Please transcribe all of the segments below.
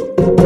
Thank you.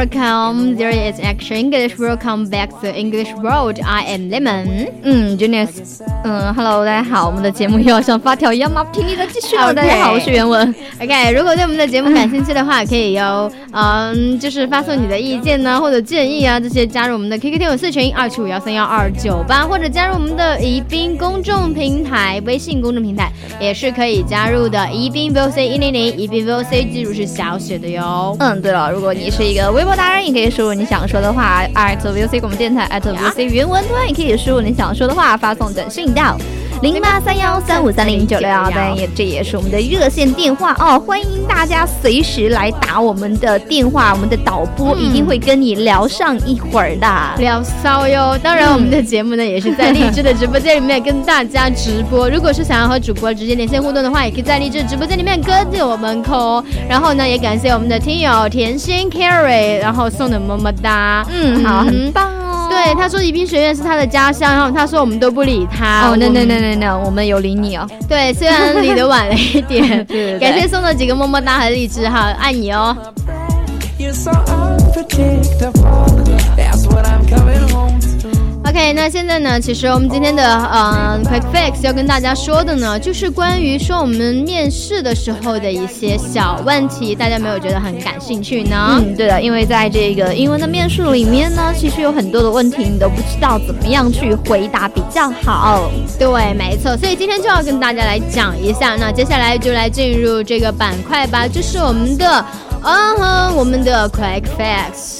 Welcome, there is Action English. Welcome back to English World. I am Lemon. 嗯，Junius。嗯，Hello，大家好。我们的节目又要像发条一样吗？听力的继续了。大家好，我是袁文。OK，如果对我们的节目感兴趣的话，可以有嗯，就是发送你的意见呢，或者建议啊，这些加入我们的 QQ 听友四群二七五幺三幺二九八，或者加入我们的宜宾公众平台微信公众平台也是可以加入的。宜宾 VOC 一零零，宜宾 VOC 记住是小写的哟。嗯，对了，如果你是一个微博。达人也可以输入你想说的话，at VOC 广播电台，at VC 原文端也可以输入你想说的话，发送短信到。零八三幺三五三零九六幺，当然也这也是我们的热线电话哦，欢迎大家随时来打我们的电话，我们的导播一定会跟你聊上一会儿的，聊骚哟。当然，我们的节目呢也是在荔枝的直播间里面跟大家直播。如果是想要和主播直接连线互动的话，也可以在荔枝直播间里面跟着我们扣。然后呢，也感谢我们的听友甜心 Carry，然后送的么么哒，嗯，好，很棒。对，他说宜宾学院是他的家乡，然后他说我们都不理他。哦，那那那那那，我们有理你哦。对，虽然理的晚了一点，感谢送的几个么么哒和荔枝哈，爱你哦。呢？其实我们今天的呃 quick fix 要跟大家说的呢，就是关于说我们面试的时候的一些小问题，大家没有觉得很感兴趣呢？嗯，对的，因为在这个英文的面试里面呢，其实有很多的问题你都不知道怎么样去回答比较好。对，没错，所以今天就要跟大家来讲一下。那接下来就来进入这个板块吧，就是我们的嗯哼，我们的 quick fix。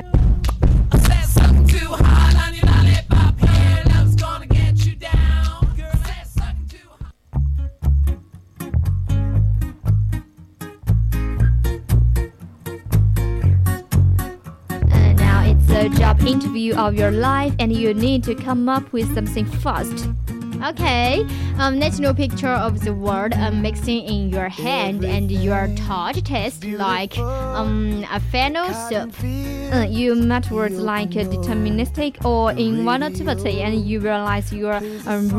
Interview of your life and you need to come up with something fast. Okay, um, let's picture of the word um, mixing in your hand and your thought taste like um, a fennel soup. Uh, you met words like deterministic or involutivity and you realize you are um,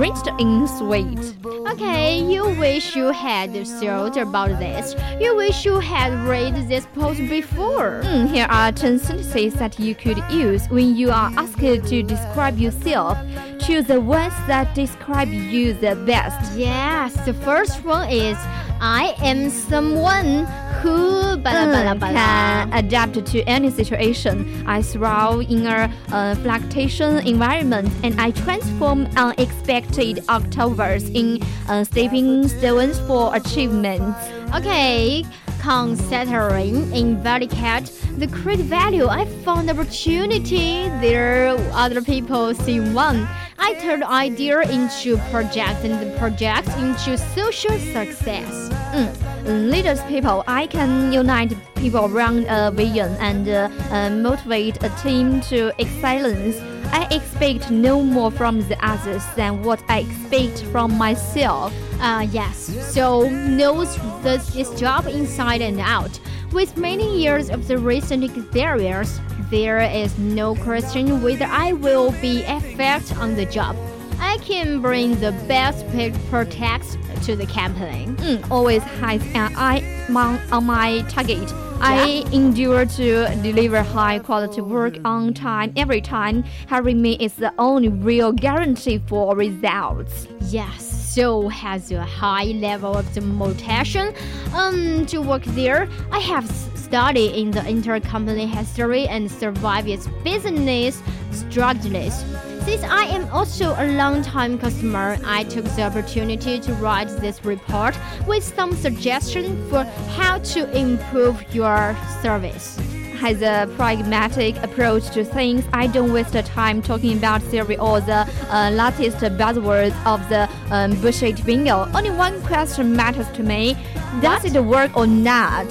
in sweet. Okay, you wish you had thought about this. You wish you had read this post before. Mm, here are 10 sentences that you could use when you are asked to describe yourself. Choose the ones that describe you the best. Yes, the first one is I am someone who can adapt to any situation. I thrive in a uh, fluctuation environment and I transform unexpected obstacles in uh, stepping stones for achievements. Okay, considering in cat the great value I found opportunity there other people see one. I turned idea into project and the project into social success. Mm. Leaders people, I can unite people around a vision and uh, uh, motivate a team to excellence. I expect no more from the others than what I expect from myself. Uh, yes, so knows this job inside and out. With many years of the recent experience, there is no question whether I will be effect on the job. I can bring the best protect to the campaign. Mm, always has an eye on my target. I endure to deliver high quality work on time every time. Hiring me is the only real guarantee for results. Yes, so has a high level of motivation um, to work there. I have studied in the intercompany history and survived its business struggles. Since I am also a long-time customer, I took the opportunity to write this report with some suggestions for how to improve your service. Has a pragmatic approach to things. I don't waste the time talking about theory or the uh, latest buzzwords of the um, bullshit bingo. Only one question matters to me: Does it work or not?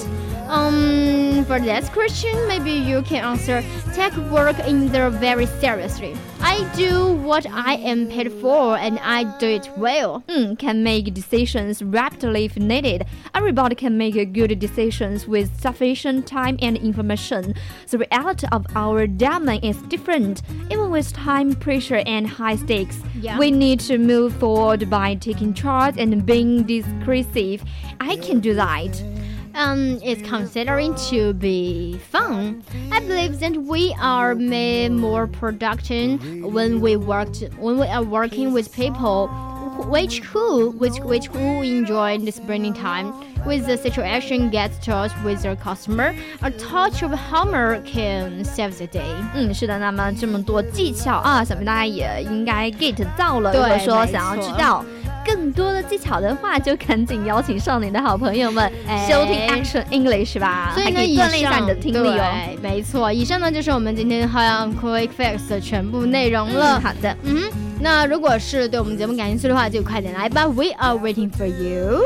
Um, for that question, maybe you can answer. Take work in there very seriously. I do what I am paid for, and I do it well. Mm, can make decisions rapidly if needed. Everybody can make good decisions with sufficient time and information. The reality of our domain is different. Even with time pressure and high stakes, Yeah. we need to move forward by taking charge and being discursive. I can do that Um, it's considering to be fun. I believe that we are made more productive when we worked when we are working with people wh- which who which which who enjoy the spending time with the situation gets touched with their customer. A touch of humor can save the day. 嗯，是的，那么这么多技巧啊，想必大家也应该 get 到了。对如果说没想要错知道 更多的技巧的话，就赶紧邀请上你的好朋友们、哎收听 Action English 吧，所以呢，以以锻炼一下你的听力哦。没错，以上呢就是我们今天 How on Quick Fix 的全部内容了。好的。嗯哼，那如果是对我们节目感兴趣的话，就快点来吧。We are waiting for you.